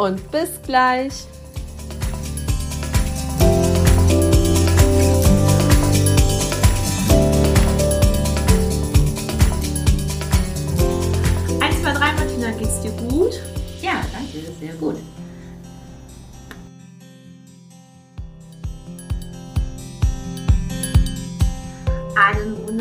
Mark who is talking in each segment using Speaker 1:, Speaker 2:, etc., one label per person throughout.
Speaker 1: und bis gleich. Eins, zwei, drei, Martina, geht's dir gut?
Speaker 2: Ja, danke, sehr gut.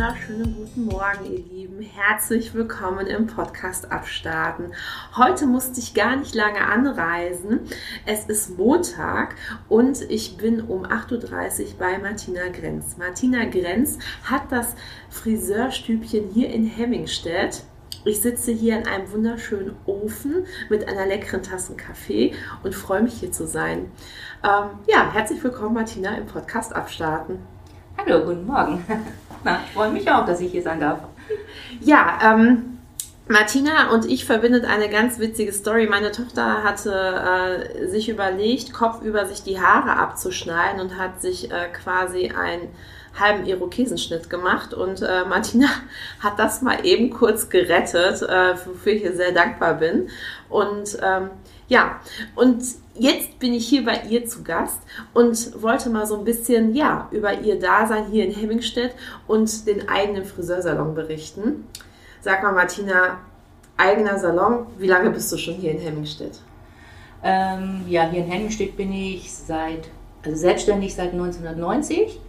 Speaker 1: Wunderschönen guten Morgen, ihr Lieben. Herzlich willkommen im Podcast Abstarten. Heute musste ich gar nicht lange anreisen. Es ist Montag und ich bin um 8.30 Uhr bei Martina Grenz. Martina Grenz hat das Friseurstübchen hier in Hemmingstedt. Ich sitze hier in einem wunderschönen Ofen mit einer leckeren Tasse Kaffee und freue mich hier zu sein. Ähm, ja, herzlich willkommen, Martina, im Podcast Abstarten.
Speaker 2: Hallo, guten Morgen. Na, freue mich auch, dass ich hier sein darf.
Speaker 1: Ja, ähm, Martina und ich verbindet eine ganz witzige Story. Meine Tochter hatte äh, sich überlegt, kopfüber sich die Haare abzuschneiden und hat sich äh, quasi einen halben Irokesenschnitt gemacht. Und äh, Martina hat das mal eben kurz gerettet, äh, wofür ich ihr sehr dankbar bin. Und ähm, ja, und jetzt bin ich hier bei ihr zu Gast und wollte mal so ein bisschen, ja, über ihr Dasein hier in Hemmingstedt und den eigenen Friseursalon berichten. Sag mal, Martina, eigener Salon, wie lange bist du schon hier in Hemmingstedt?
Speaker 2: Ähm, ja, hier in Hemmingstedt bin ich seit, also selbstständig seit 1990.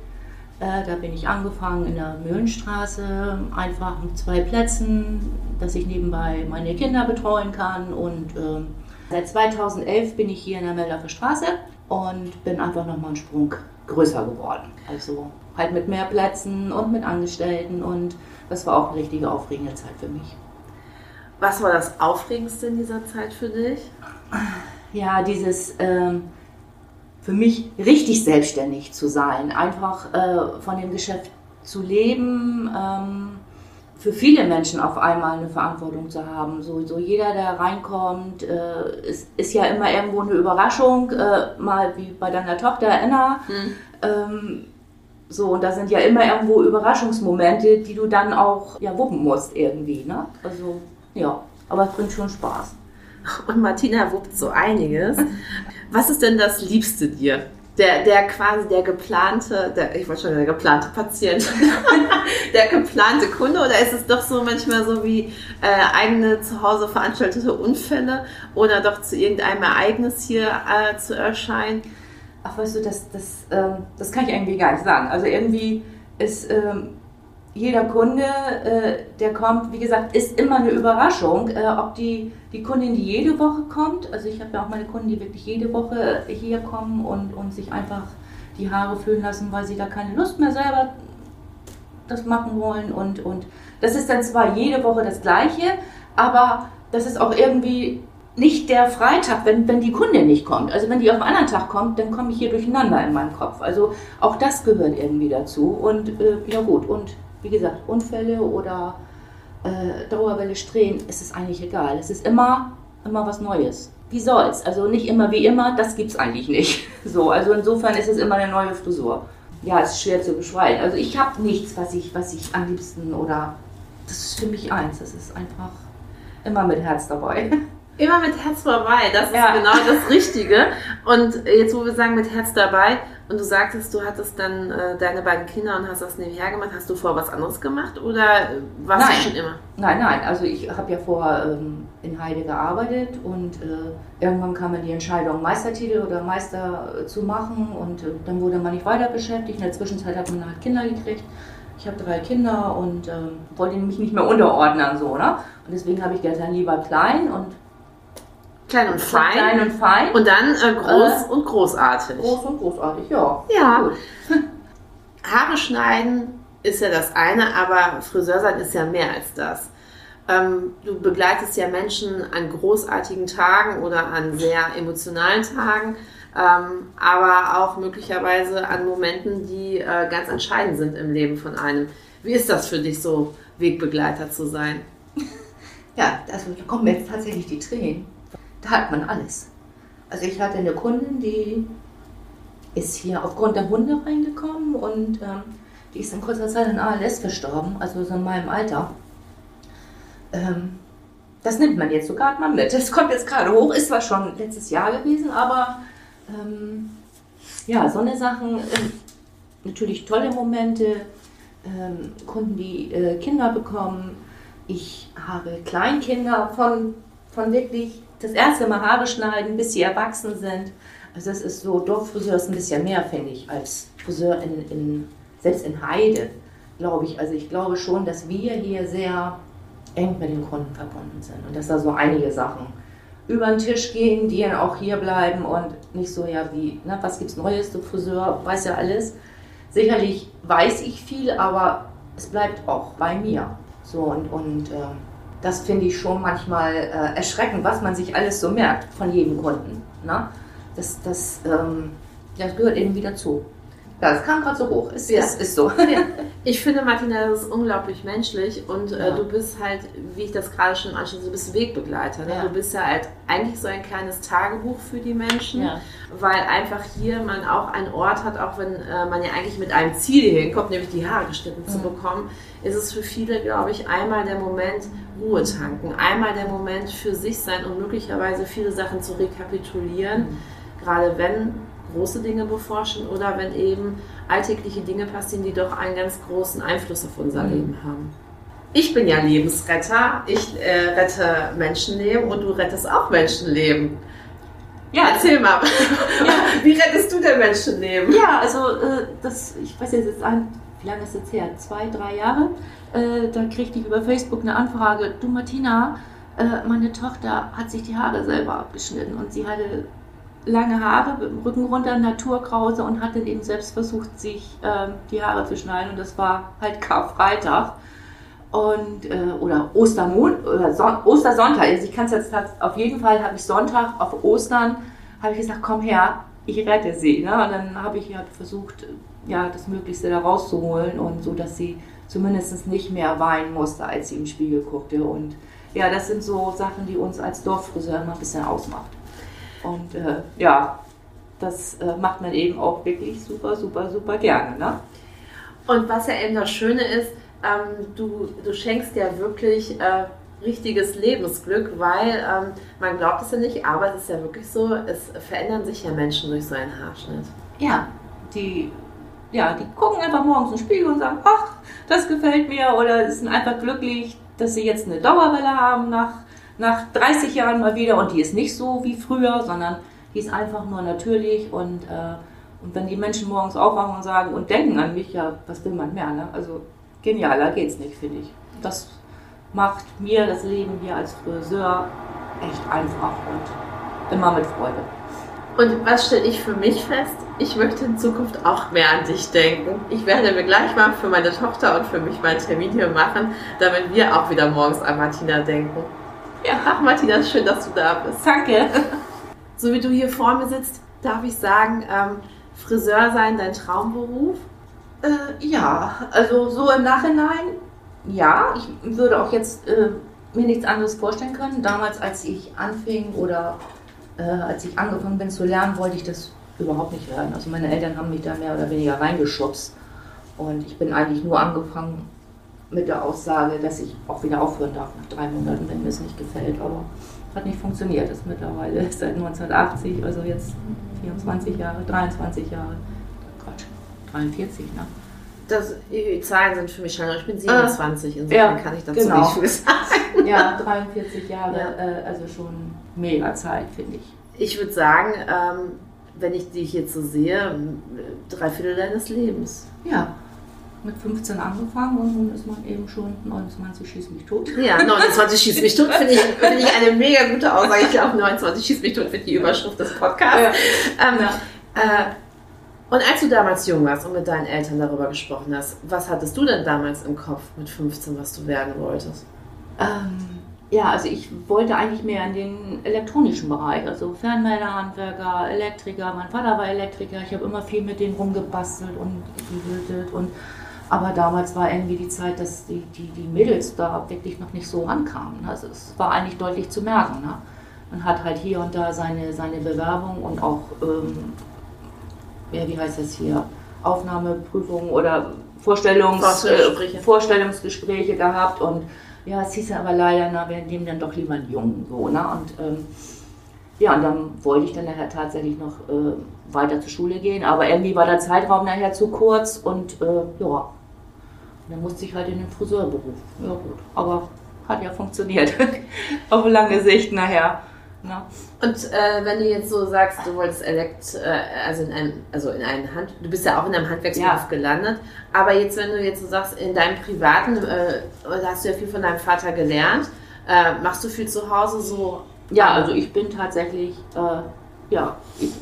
Speaker 2: Äh, da bin ich angefangen in der Mühlenstraße, einfach mit zwei Plätzen, dass ich nebenbei meine Kinder betreuen kann und ähm, Seit 2011 bin ich hier in der Meldorfer Straße und bin einfach nochmal einen Sprung größer geworden. Also halt mit mehr Plätzen und mit Angestellten und das war auch eine richtige aufregende Zeit für mich.
Speaker 1: Was war das Aufregendste in dieser Zeit für dich?
Speaker 2: Ja, dieses ähm, für mich richtig selbstständig zu sein, einfach äh, von dem Geschäft zu leben. Ähm, für viele Menschen auf einmal eine Verantwortung zu haben. So, so jeder, der reinkommt, äh, ist, ist ja immer irgendwo eine Überraschung, äh, mal wie bei deiner Tochter Anna. Mhm. Ähm, so, und da sind ja immer irgendwo Überraschungsmomente, die du dann auch ja, wuppen musst irgendwie. Ne? Also, ja, aber es bringt schon Spaß.
Speaker 1: Und Martina wuppt so einiges. Was ist denn das Liebste dir? Der, der quasi der geplante, der, ich wollte schon der geplante Patient, der geplante Kunde oder ist es doch so manchmal so wie äh, eigene zu Hause veranstaltete Unfälle oder doch zu irgendeinem Ereignis hier äh, zu erscheinen?
Speaker 2: Ach, weißt du, das, das, ähm, das kann ich irgendwie gar nicht sagen. Also irgendwie ist ähm, jeder Kunde, äh, der kommt, wie gesagt, ist immer eine Überraschung, äh, ob die, die Kundin, die jede Woche kommt, also ich habe ja auch meine Kunden, die wirklich jede Woche hier kommen und, und sich einfach die Haare föhnen lassen, weil sie da keine Lust mehr selber das machen wollen und, und das ist dann zwar jede Woche das Gleiche, aber das ist auch irgendwie nicht der Freitag, wenn, wenn die Kundin nicht kommt. Also wenn die auf einen anderen Tag kommt, dann komme ich hier durcheinander in meinem Kopf. Also auch das gehört irgendwie dazu und äh, ja gut und wie gesagt, Unfälle oder äh, Dauerwelle Strähnen, ist es eigentlich egal. Es ist immer, immer was Neues. Wie soll's? Also nicht immer wie immer, das gibt's eigentlich nicht. So, also insofern ist es immer eine neue Frisur. Ja, es ist schwer zu beschreiben. Also ich habe nichts, was ich, was ich am liebsten oder das ist für mich eins. Das ist einfach immer mit Herz dabei.
Speaker 1: Immer mit Herz dabei, das ja. ist genau das Richtige. Und jetzt, wo wir sagen mit Herz dabei, und du sagtest, du hattest dann äh, deine beiden Kinder und hast das nebenher gemacht, hast du vorher was anderes gemacht oder warst
Speaker 2: nein.
Speaker 1: du schon immer?
Speaker 2: Nein, nein, also ich habe ja vorher ähm, in Heide gearbeitet und äh, irgendwann kam dann die Entscheidung, Meistertitel oder Meister äh, zu machen und äh, dann wurde man nicht weiter beschäftigt. In der Zwischenzeit hat man halt Kinder gekriegt. Ich habe drei Kinder und ähm, wollte mich nicht mehr unterordnen so, ne? Und deswegen habe ich gedacht, dann lieber klein und
Speaker 1: Klein und fein.
Speaker 2: Klein und fein.
Speaker 1: Und dann äh, groß äh, und großartig.
Speaker 2: Groß und großartig, ja.
Speaker 1: Ja. Haare schneiden ist ja das eine, aber Friseur sein ist ja mehr als das. Ähm, du begleitest ja Menschen an großartigen Tagen oder an sehr emotionalen Tagen. ähm, aber auch möglicherweise an Momenten, die äh, ganz entscheidend sind im Leben von einem. Wie ist das für dich so, Wegbegleiter zu sein?
Speaker 2: Ja, also da kommen jetzt tatsächlich die Tränen. Da hat man alles. Also ich hatte eine Kundin, die ist hier aufgrund der Hunde reingekommen und ähm, die ist in kurzer Zeit in ALS verstorben, also so in meinem Alter. Ähm, das nimmt man jetzt sogar mal mit. Das kommt jetzt gerade hoch, ist zwar schon letztes Jahr gewesen, aber ähm, ja, so eine Sachen, äh, natürlich tolle Momente, ähm, Kunden, die äh, Kinder bekommen. Ich habe Kleinkinder von, von wirklich das erste Mal Haare schneiden, bis sie erwachsen sind. Also das ist so, Dorffriseur ist ein bisschen mehr, finde ich, als Friseur in, in, selbst in Heide, glaube ich. Also ich glaube schon, dass wir hier sehr eng mit den Kunden verbunden sind und dass da so einige Sachen über den Tisch gehen, die dann auch hier bleiben und nicht so, ja, wie, ne, was gibt's Neues, du Friseur, weiß ja alles. Sicherlich weiß ich viel, aber es bleibt auch bei mir. So und, und äh, das finde ich schon manchmal äh, erschreckend, was man sich alles so merkt von jedem Kunden. Ne? Das, das, ähm, das gehört eben wieder zu. Ja, das kam gerade so hoch. Ist, ja. ist, ist so. Ja.
Speaker 1: Ich finde, Martina, das ist unglaublich menschlich und äh, du bist halt, wie ich das gerade schon anschließe, du bist Wegbegleiter. Ne? Du bist ja halt eigentlich so ein kleines Tagebuch für die Menschen, weil einfach hier man auch einen Ort hat, auch wenn äh, man ja eigentlich mit einem Ziel hinkommt, nämlich die Haare geschnitten mhm. zu bekommen, ist es für viele, glaube ich, einmal der Moment Ruhe tanken, einmal der Moment für sich sein und möglicherweise viele Sachen zu rekapitulieren, mhm. gerade wenn große Dinge beforschen oder wenn eben alltägliche Dinge passieren, die doch einen ganz großen Einfluss auf unser mhm. Leben haben. Ich bin ja Lebensretter, ich äh, rette Menschenleben und du rettest auch Menschenleben. Ja, erzähl mal. Ja. Wie rettest du denn Menschenleben?
Speaker 2: Ja, also äh, das, ich weiß jetzt ein, wie lange ist das her? Zwei, drei Jahre. Äh, da kriegte ich über Facebook eine Anfrage. Du Martina, äh, meine Tochter hat sich die Haare selber abgeschnitten und sie hatte lange Haare, Rücken runter, Naturkrause und hat dann eben selbst versucht, sich äh, die Haare zu schneiden. Und das war halt Karfreitag. Und, äh, oder Ostermond oder Son Ostersonntag. Also ich kann es jetzt auf jeden Fall habe ich Sonntag auf Ostern habe ich gesagt, komm her, ich rette sie. Ne? Und dann habe ich halt versucht, ja, das Möglichste da rauszuholen und so, dass sie zumindest nicht mehr weinen musste, als sie im Spiegel guckte. Und ja, das sind so Sachen, die uns als Dorffriseur immer ein bisschen ausmacht. Und äh, ja, das äh, macht man eben auch wirklich super, super, super gerne. Ne?
Speaker 1: Und was ja eben das Schöne ist, ähm, du, du schenkst ja wirklich äh, richtiges Lebensglück, weil ähm, man glaubt es ja nicht, aber es ist ja wirklich so, es verändern sich ja Menschen durch so einen Haarschnitt.
Speaker 2: Ja, die, ja, die gucken einfach morgens den Spiegel und sagen, ach, das gefällt mir oder sind einfach glücklich, dass sie jetzt eine Dauerwelle haben nach nach 30 Jahren mal wieder und die ist nicht so wie früher, sondern die ist einfach nur natürlich und, äh, und wenn die Menschen morgens aufwachen und sagen und denken an mich, ja, was will man mehr, ne? Also genialer geht's nicht, finde ich. Das macht mir das Leben hier als Friseur echt einfach und immer mit Freude.
Speaker 1: Und was stelle ich für mich fest? Ich möchte in Zukunft auch mehr an dich denken. Ich werde mir gleich mal für meine Tochter und für mich meinen Termin hier machen, damit wir auch wieder morgens an Martina denken. Ja, ach Martina, schön, dass du da bist.
Speaker 2: Danke.
Speaker 1: So wie du hier vor mir sitzt, darf ich sagen, ähm, Friseur sein dein Traumberuf?
Speaker 2: Äh, ja, also so im Nachhinein, ja. Ich würde auch jetzt äh, mir nichts anderes vorstellen können. Damals, als ich anfing oder äh, als ich angefangen bin zu lernen, wollte ich das überhaupt nicht werden. Also meine Eltern haben mich da mehr oder weniger reingeschubst. Und ich bin eigentlich nur angefangen, mit der Aussage, dass ich auch wieder aufhören darf nach drei Monaten, wenn mir es nicht gefällt. Aber hat nicht funktioniert. Das ist mittlerweile seit 1980, also jetzt 24 Jahre, 23 Jahre. Quatsch, 43, ne?
Speaker 1: Das, die Zahlen sind für mich schon, ich bin 27, äh, insofern ja, kann ich dazu genau. nicht viel sagen.
Speaker 2: Ja, 43 Jahre, ja. Äh, also schon mega Zeit, finde ich.
Speaker 1: Ich würde sagen, ähm, wenn ich dich jetzt so sehe, drei Viertel deines Lebens.
Speaker 2: Ja, mit 15 angefangen und nun ist man eben schon 29 schieß mich tot.
Speaker 1: Ja, 29 schieß mich tot finde ich, find ich eine mega gute Aussage. Ich glaube, 29 schieß mich tot wird die Überschrift des Podcasts. Ja. Ähm, ja. Äh, und als du damals jung warst und mit deinen Eltern darüber gesprochen hast, was hattest du denn damals im Kopf mit 15, was du werden wolltest?
Speaker 2: Ähm, ja, also ich wollte eigentlich mehr in den elektronischen Bereich, also Fernmelderhandwerker, Elektriker. Mein Vater war Elektriker, ich habe immer viel mit denen rumgebastelt und gewürtet und aber damals war irgendwie die Zeit, dass die, die, die Mädels da wirklich noch nicht so rankamen. Also es war eigentlich deutlich zu merken. Ne? Man hat halt hier und da seine, seine Bewerbung und auch, ähm, ja, wie heißt das hier, Aufnahmeprüfungen oder Vorstellungs, Vorstellungsgespräche. Äh, Vorstellungsgespräche gehabt und ja, es hieß ja aber leider, na, wir nehmen dann doch lieber einen Jungen. So, ne? Und ähm, ja, und dann wollte ich dann nachher tatsächlich noch äh, weiter zur Schule gehen, aber irgendwie war der Zeitraum nachher zu kurz und äh, ja, dann musste ich halt in den Friseurberuf. Ja gut, aber hat ja funktioniert. Auf lange Sicht nachher.
Speaker 1: Na. Und äh, wenn du jetzt so sagst, du wolltest Elekt, äh, also in einem, also in einem Hand, du bist ja auch in einem Handwerksberuf ja. gelandet, aber jetzt, wenn du jetzt so sagst, in deinem privaten, äh, hast du ja viel von deinem Vater gelernt, äh, machst du viel zu Hause so?
Speaker 2: Ja, also ich bin tatsächlich, äh, ja, ich,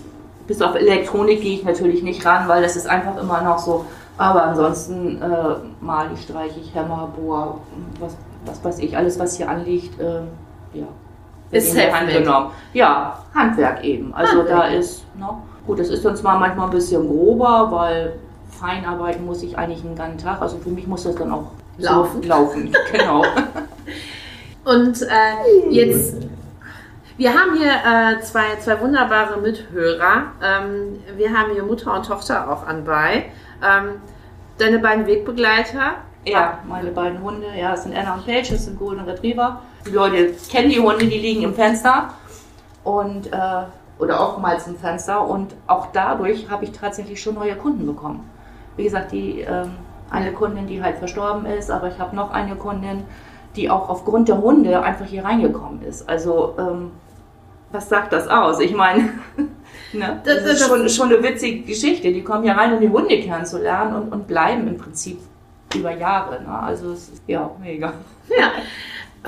Speaker 2: bis auf Elektronik gehe ich natürlich nicht ran, weil das ist einfach immer noch so, aber ansonsten äh, mal ich, streiche ich, Hämmer, Bohr, was, was weiß ich, alles was hier anliegt, ja
Speaker 1: ist in Hand genommen.
Speaker 2: Ja, Handwerk eben. Also Handwerk. da ist, ne, gut, das ist dann zwar manchmal ein bisschen grober, weil Feinarbeiten muss ich eigentlich einen ganzen Tag. Also für mich muss das dann auch laufen. So laufen. genau.
Speaker 1: Und äh, jetzt, wir haben hier äh, zwei, zwei wunderbare Mithörer. Ähm, wir haben hier Mutter und Tochter auch anbei. Ähm, deine beiden Wegbegleiter.
Speaker 2: Ja, meine beiden Hunde. Ja, das sind Anna und Paige, das sind Golden Retriever. Die Leute kennen die Hunde, die liegen im Fenster und äh, oder oftmals im Fenster und auch dadurch habe ich tatsächlich schon neue Kunden bekommen. Wie gesagt, die ähm, eine Kundin, die halt verstorben ist, aber ich habe noch eine Kundin, die auch aufgrund der Hunde einfach hier reingekommen ist. Also ähm, was sagt das aus? Ich meine, ne? das, das, ist schon, schon eine witzige Geschichte. Die kommen hier rein, um die Hunde kennenzulernen und, und bleiben im Prinzip über Jahre. Ne? Also es ist ja mega.
Speaker 1: Ja.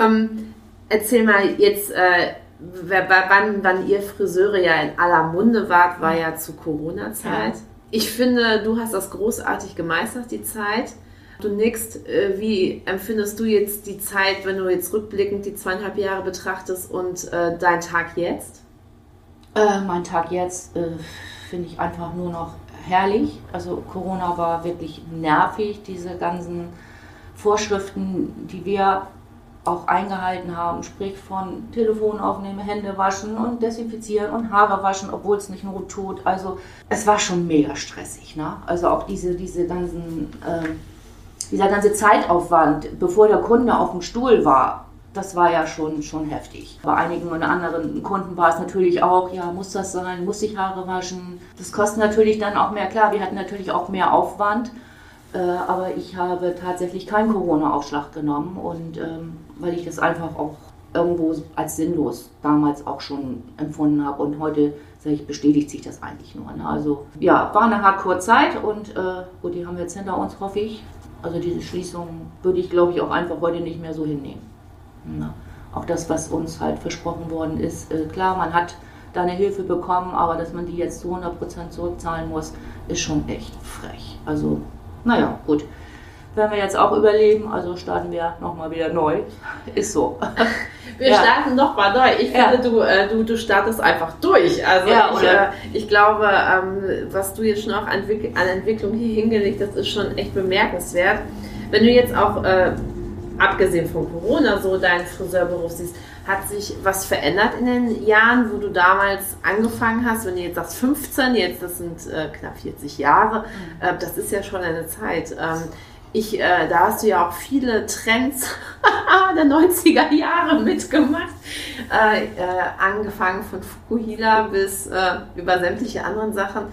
Speaker 1: Ähm, erzähl mal jetzt, äh, wann, wann ihr Friseure ja in aller Munde wart, war ja zu Corona-Zeit. Ja. Ich finde, du hast das großartig gemeistert, die Zeit. Du nix, äh, wie empfindest du jetzt die Zeit, wenn du jetzt rückblickend die zweieinhalb Jahre betrachtest und äh, dein Tag jetzt?
Speaker 2: Äh, mein Tag jetzt äh, finde ich einfach nur noch herrlich. Also Corona war wirklich nervig, diese ganzen Vorschriften, die wir auch eingehalten haben, sprich von Telefon aufnehmen, Hände waschen und desinfizieren und Haare waschen, obwohl es nicht Not tut. Also es war schon mega stressig. Ne? Also auch diese, diese ganzen, äh, dieser ganze Zeitaufwand, bevor der Kunde auf dem Stuhl war, das war ja schon, schon heftig. Bei einigen und anderen Kunden war es natürlich auch, ja, muss das sein, muss ich Haare waschen. Das kostet natürlich dann auch mehr. Klar, wir hatten natürlich auch mehr Aufwand. Äh, aber ich habe tatsächlich keinen Corona-Aufschlag genommen und ähm, weil ich das einfach auch irgendwo als sinnlos damals auch schon empfunden habe und heute sage ich, bestätigt sich das eigentlich nur. Ne? Also ja, war eine Hardcore-Zeit und äh, gut, die haben wir jetzt hinter uns, hoffe ich. Also diese Schließung würde ich, glaube ich, auch einfach heute nicht mehr so hinnehmen. Ne? Auch das, was uns halt versprochen worden ist, äh, klar, man hat da eine Hilfe bekommen, aber dass man die jetzt zu 100% zurückzahlen muss, ist schon echt frech. Also naja, gut. Werden wir jetzt auch überleben, also starten wir nochmal wieder neu. Ist so.
Speaker 1: Wir ja. starten nochmal neu. Ich ja. finde, du, äh, du, du startest einfach durch. Also ja, ich, äh, ich glaube, ähm, was du jetzt schon auch an, an Entwicklung hier hingelegt hast, ist schon echt bemerkenswert. Wenn du jetzt auch, äh, abgesehen von Corona, so deinen Friseurberuf siehst, hat sich was verändert in den Jahren, wo du damals angefangen hast? Wenn du jetzt sagst 15, jetzt das sind äh, knapp 40 Jahre, mhm. äh, das ist ja schon eine Zeit. Ähm, ich, äh, da hast du ja auch viele Trends der 90er Jahre mitgemacht. Äh, äh, angefangen von Fukuhila bis äh, über sämtliche anderen Sachen.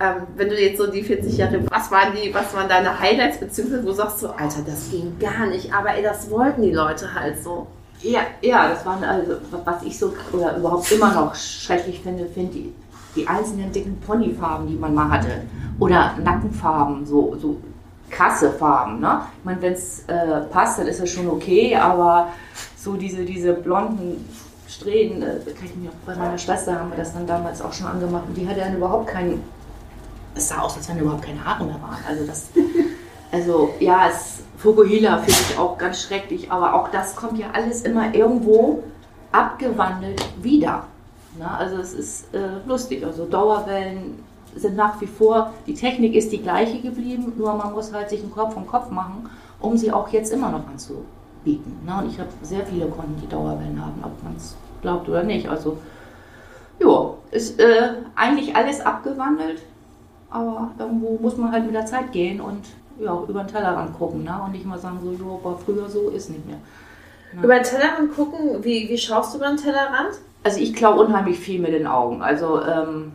Speaker 1: Ähm, wenn du jetzt so die 40 Jahre, was waren die, was waren deine Highlights, beziehungsweise wo sagst du, Alter, das ging gar nicht, aber ey, das wollten die Leute halt so.
Speaker 2: Ja, ja, das waren also, was ich so oder überhaupt immer noch schrecklich finde, finde die, die einzelnen dicken Ponyfarben, die man mal hatte. Oder Nackenfarben, so, so krasse Farben. Ne? Ich meine, wenn es äh, passt, dann ist das schon okay, aber so diese, diese blonden Strähnen, äh, kann ich mir auch bei meiner Schwester haben wir das dann damals auch schon angemacht und die hatte dann überhaupt keinen, es sah aus, als wenn überhaupt keine Haare mehr waren. Also das, also ja, es Fukuhila finde ich auch ganz schrecklich, aber auch das kommt ja alles immer irgendwo abgewandelt wieder. Na, also es ist äh, lustig, also Dauerwellen sind nach wie vor, die Technik ist die gleiche geblieben, nur man muss halt sich einen Kopf vom Kopf machen, um sie auch jetzt immer noch anzubieten. Na, und ich habe sehr viele Kunden, die Dauerwellen haben, ob man es glaubt oder nicht. Also ja, ist äh, eigentlich alles abgewandelt, aber irgendwo muss man halt mit der Zeit gehen und ja, über den Tellerrand gucken ne? und nicht mal sagen, so, ja, war früher so, ist nicht mehr.
Speaker 1: Ne? Über den Tellerrand gucken, wie, wie schaust du über den Tellerrand?
Speaker 2: Also ich klaue unheimlich viel mit den Augen. Also ähm,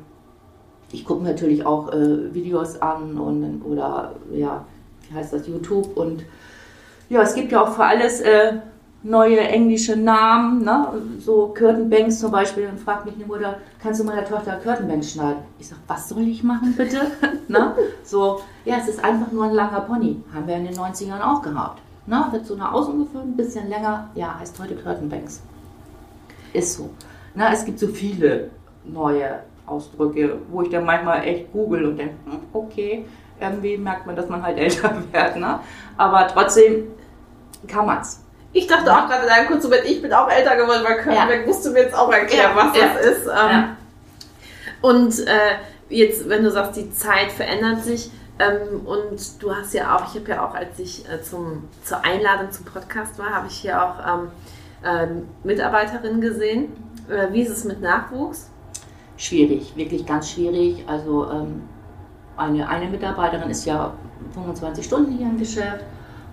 Speaker 2: ich gucke natürlich auch äh, Videos an und oder ja, wie heißt das, YouTube und ja, es gibt ja auch für alles äh, neue englische Namen, ne? so Curtainbanks zum Beispiel. Dann fragt mich eine Mutter, kannst du meiner Tochter Curtainbanks schneiden? Ich sage, was soll ich machen bitte? ne? So, ja, es ist einfach nur ein langer Pony. Haben wir in den 90ern auch gehabt. Ne? Wird so nach außen geführt, ein bisschen länger. Ja, heißt heute Curtainbanks. Ist so. Ne? Es gibt so viele neue Ausdrücke, wo ich dann manchmal echt google und denke, hm, okay, irgendwie merkt man, dass man halt älter wird. Ne? Aber trotzdem kann man es.
Speaker 1: Ich dachte ja. auch gerade in einem kurzen Moment, ich bin auch älter geworden, weil Kölnberg ja. musst du mir jetzt auch erklären, ja. was das ist. Ähm, und äh, jetzt, wenn du sagst, die Zeit verändert sich, ähm, und du hast ja auch, ich habe ja auch, als ich äh, zum, zur Einladung zum Podcast war, habe ich hier auch ähm, äh, Mitarbeiterinnen gesehen. Äh, wie ist es mit Nachwuchs?
Speaker 2: Schwierig, wirklich ganz schwierig. Also ähm, eine, eine Mitarbeiterin ist ja 25 Stunden hier im Geschäft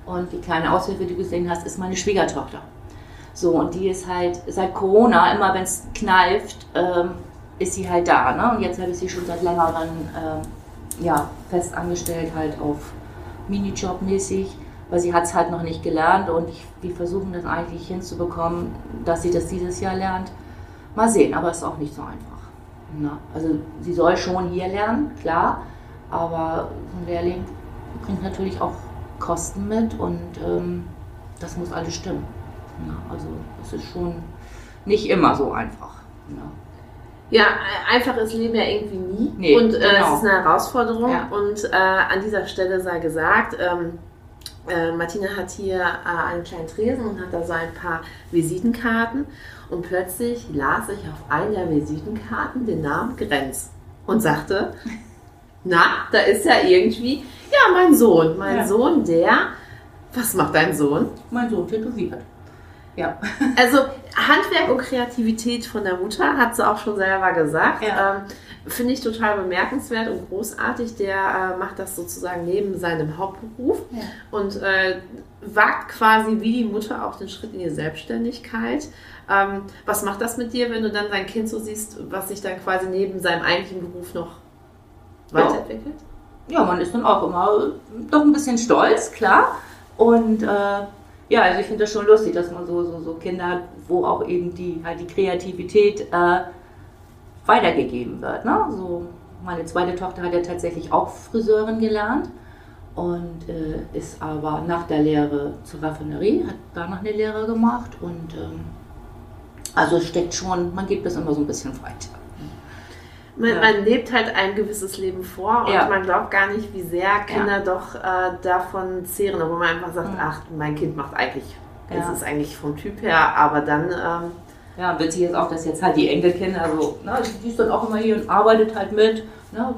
Speaker 2: und die kleine Aushilfe, die du gesehen hast, ist meine Schwiegertochter. So, und die ist halt seit Corona, immer wenn es kneift, ähm, ist sie halt da. Ne? Und jetzt habe ich sie schon seit längerem ähm, ja, fest angestellt, halt auf Minijob-mäßig, weil sie hat es halt noch nicht gelernt und ich, wir versuchen das eigentlich hinzubekommen, dass sie das dieses Jahr lernt. Mal sehen, aber es ist auch nicht so einfach. Ne? Also sie soll schon hier lernen, klar, aber ein Lehrling bringt natürlich auch Kosten mit und ähm, das muss alles stimmen. Ja, also es ist schon nicht immer so einfach.
Speaker 1: Ja. ja einfach ist Leben ja irgendwie nie. Nee, und äh, genau. es ist eine Herausforderung. Ja. Und äh, an dieser Stelle sei gesagt, ähm, äh, Martina hat hier äh, einen kleinen Tresen und hat da so ein paar Visitenkarten. Und plötzlich las ich auf einer der Visitenkarten den Namen Grenz und sagte, na, da ist ja irgendwie ja, mein Sohn. Mein ja. Sohn, der. Was macht dein Sohn?
Speaker 2: Mein Sohn tätowiert.
Speaker 1: Ja. Also Handwerk und Kreativität von der Mutter, hat sie auch schon selber gesagt. Ja. Ähm, Finde ich total bemerkenswert und großartig. Der äh, macht das sozusagen neben seinem Hauptberuf ja. und äh, wagt quasi wie die Mutter auch den Schritt in die Selbstständigkeit. Ähm, was macht das mit dir, wenn du dann dein Kind so siehst, was sich dann quasi neben seinem eigentlichen Beruf noch weiterentwickelt? Ja
Speaker 2: man ist dann auch immer doch ein bisschen stolz, klar. Und äh, ja, also ich finde das schon lustig, dass man so, so, so Kinder hat, wo auch eben die, halt die Kreativität äh, weitergegeben wird. Ne? So, meine zweite Tochter hat ja tatsächlich auch Friseurin gelernt und äh, ist aber nach der Lehre zur Raffinerie, hat danach eine Lehre gemacht und ähm, also steckt schon, man gibt das immer so ein bisschen weiter.
Speaker 1: Man, ja. man, lebt halt ein gewisses Leben vor und ja. man glaubt gar nicht, wie sehr Kinder ja. doch äh, davon zehren, obwohl man einfach sagt, mhm. ach, mein Kind macht eigentlich, ja. es ist eigentlich vom Typ her, aber dann... Ähm,
Speaker 2: ja, witzig ist auch, dass jetzt halt die Enkelkinder, also, ne, die ist dann auch immer hier und arbeitet halt mit, ne,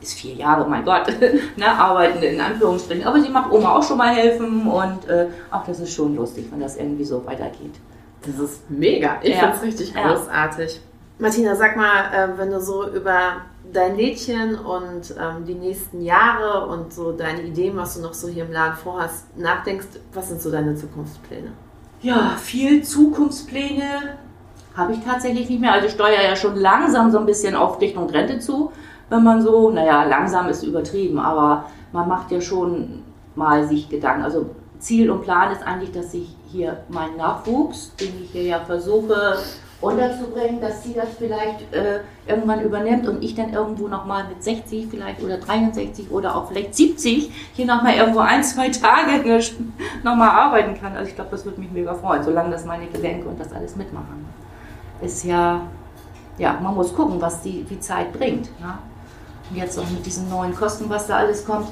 Speaker 2: ist vier Jahre, mein Gott, ne, arbeiten in Anführungsstrichen, aber sie macht Oma auch schon mal helfen und äh, auch das ist schon lustig, wenn das irgendwie so weitergeht.
Speaker 1: Das ist mega, ich finde es richtig großartig. Martina, sag mal, äh, wenn du so über dein Lädchen und ähm, die nächsten Jahre und so deine Ideen, was du noch so hier im Laden vorhast, nachdenkst, was sind so deine Zukunftspläne?
Speaker 2: Ja, viel Zukunftspläne habe ich tatsächlich nicht mehr. Also ich steuere ja schon langsam so ein bisschen auf Richtung Rente zu, wenn man so, naja, langsam ist übertrieben, aber man macht ja schon mal sich Gedanken. Also Ziel und Plan ist eigentlich, dass ich hier meinen Nachwuchs, den ich hier ja versuche unterzubringen, dass sie das vielleicht äh, irgendwann übernimmt und ich dann irgendwo nochmal mit 60 vielleicht oder 63 oder auch vielleicht 70 hier nochmal irgendwo ein, zwei Tage nochmal arbeiten kann. Also ich glaube, das würde mich mega freuen, solange das meine Gelenke und das alles mitmachen. Ist ja, ja, man muss gucken, was die, die Zeit bringt. Ja? Und jetzt auch mit diesen neuen Kosten, was da alles kommt,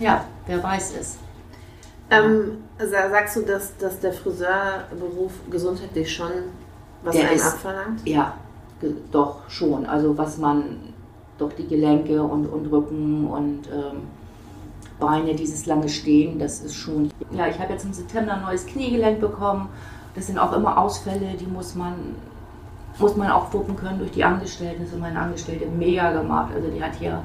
Speaker 2: ja, wer weiß es.
Speaker 1: Ähm, sagst du, dass, dass der Friseurberuf gesundheitlich schon was
Speaker 2: Der ist-
Speaker 1: abverlangt?
Speaker 2: Ja, doch schon. Also was man durch die Gelenke und, und Rücken und ähm, Beine, dieses lange Stehen, das ist schon. Ja, ich habe jetzt im September ein neues Kniegelenk bekommen. Das sind auch immer Ausfälle, die muss man, muss man auch wuppen können durch die Angestellten. Das ist meine Angestellte mega gemacht. Also die hat hier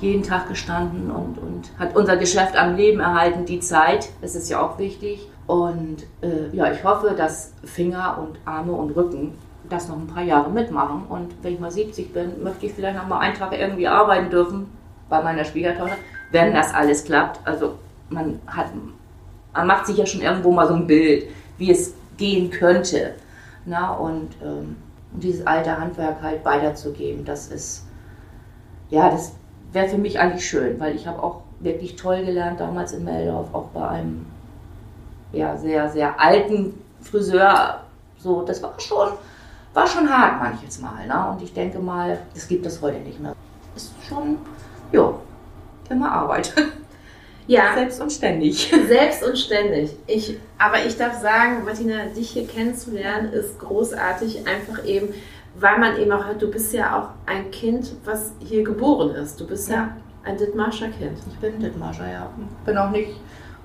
Speaker 2: jeden Tag gestanden und, und hat unser Geschäft am Leben erhalten, die Zeit. Das ist ja auch wichtig. Und äh, ja, ich hoffe, dass Finger und Arme und Rücken das noch ein paar Jahre mitmachen. Und wenn ich mal 70 bin, möchte ich vielleicht noch mal einen Tag irgendwie arbeiten dürfen bei meiner Schwiegertochter, wenn das alles klappt. Also man hat, man macht sich ja schon irgendwo mal so ein Bild, wie es gehen könnte. Na, und ähm, dieses alte Handwerk halt weiterzugeben, das ist, ja, das wäre für mich eigentlich schön, weil ich habe auch wirklich toll gelernt damals in Meldorf, auch bei einem ja, sehr, sehr alten Friseur. So, das war schon, war schon hart manches Mal. Ne? Und ich denke mal, das gibt es heute nicht mehr. Ist schon, ja, immer Arbeit.
Speaker 1: Ja,
Speaker 2: Selbst und ständig.
Speaker 1: selbst und ständig. Ich, aber ich darf sagen, Martina, dich hier kennenzulernen, ist großartig. Einfach eben, weil man eben auch hört, du bist ja auch ein Kind, was hier geboren ist. Du bist ja,
Speaker 2: Ja.
Speaker 1: ein Dithmarscher Kind.
Speaker 2: Ich bin Dithmarscher, ja. Bin auch nicht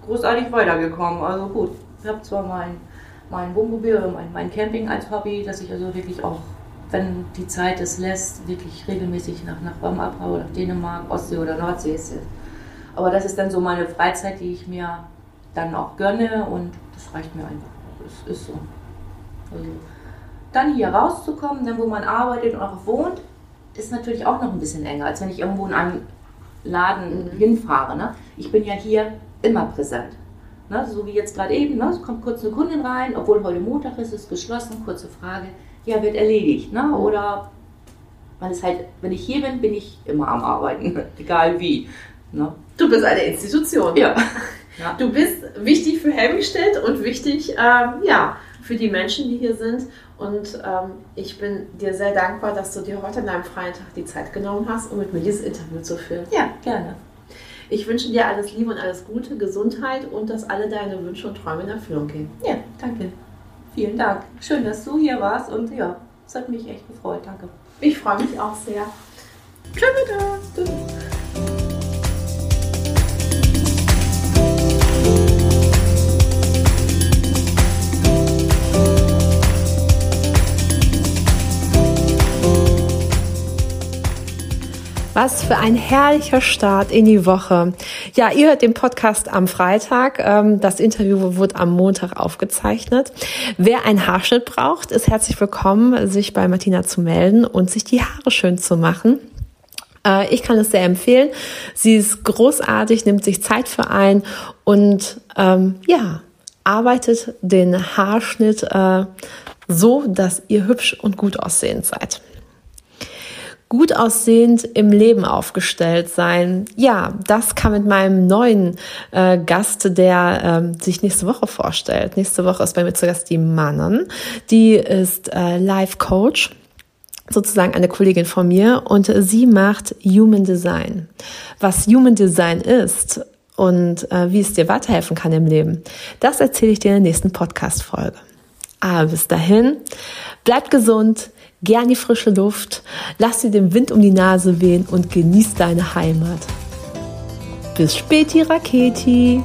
Speaker 2: großartig weitergekommen. Also gut, ich habe zwar mein, mein Wohnmobil oder mein, mein Camping als Hobby, dass ich also wirklich auch, wenn die Zeit es lässt, wirklich regelmäßig nach, nach Rom abhaue, nach Dänemark, Ostsee oder Nordsee. Ist, aber das ist dann so meine Freizeit, die ich mir dann auch gönne und das reicht mir einfach. Das ist so. Also, dann hier rauszukommen, dann wo man arbeitet und auch wohnt, ist natürlich auch noch ein bisschen enger, als wenn ich irgendwo in einen Laden
Speaker 1: Mhm.
Speaker 2: hinfahre. Ne? Ich bin ja hier immer präsent. Ne? So wie jetzt gerade eben, ne? es kommt kurz eine Kundin rein, obwohl heute Montag ist, ist geschlossen, kurze Frage, ja, wird erledigt. Ne? Oder weil es halt, wenn ich hier bin, bin ich immer am Arbeiten, egal wie. Ne?
Speaker 1: Du bist eine Institution.
Speaker 2: Ja.
Speaker 1: Du bist wichtig für Helmstedt und wichtig ähm, ja, für die Menschen, die hier sind. Und ähm, ich bin dir sehr dankbar, dass du dir heute an deinem freien Tag die Zeit genommen hast, um mit mir dieses Interview zu führen.
Speaker 2: ja, gerne.
Speaker 1: Ich wünsche dir alles Liebe und alles Gute, Gesundheit und dass alle deine Wünsche und Träume in Erfüllung gehen.
Speaker 2: Ja, danke. Vielen Dank. Schön, dass du hier warst und ja, es hat mich echt gefreut. Danke.
Speaker 1: Ich freue mich auch sehr. Tschüss. Was für ein herrlicher Start in die Woche. Ja, ihr hört den Podcast am Freitag. Ähm, Das Interview wird am Montag aufgezeichnet. Wer einen Haarschnitt braucht, ist herzlich willkommen, sich bei Martina zu melden und sich die Haare schön zu machen. Äh, Ich kann es sehr empfehlen. Sie ist großartig, nimmt sich Zeit für ein und ähm, ja, arbeitet den Haarschnitt äh, so, dass ihr hübsch und gut aussehend seid gut aussehend im Leben aufgestellt sein. Ja, das kann mit meinem neuen äh, Gast, der ähm, sich nächste Woche vorstellt. Nächste Woche ist bei mir zu Gast die Manon. Die ist äh, Life Coach sozusagen eine Kollegin von mir und sie macht Human Design. Was Human Design ist und äh, wie es dir weiterhelfen kann im Leben, das erzähle ich dir in der nächsten Podcast-Folge. Aber bis dahin, bleib gesund, geh an die frische Luft, lass dir den Wind um die Nase wehen und genieß deine Heimat. Bis späti, Raketi!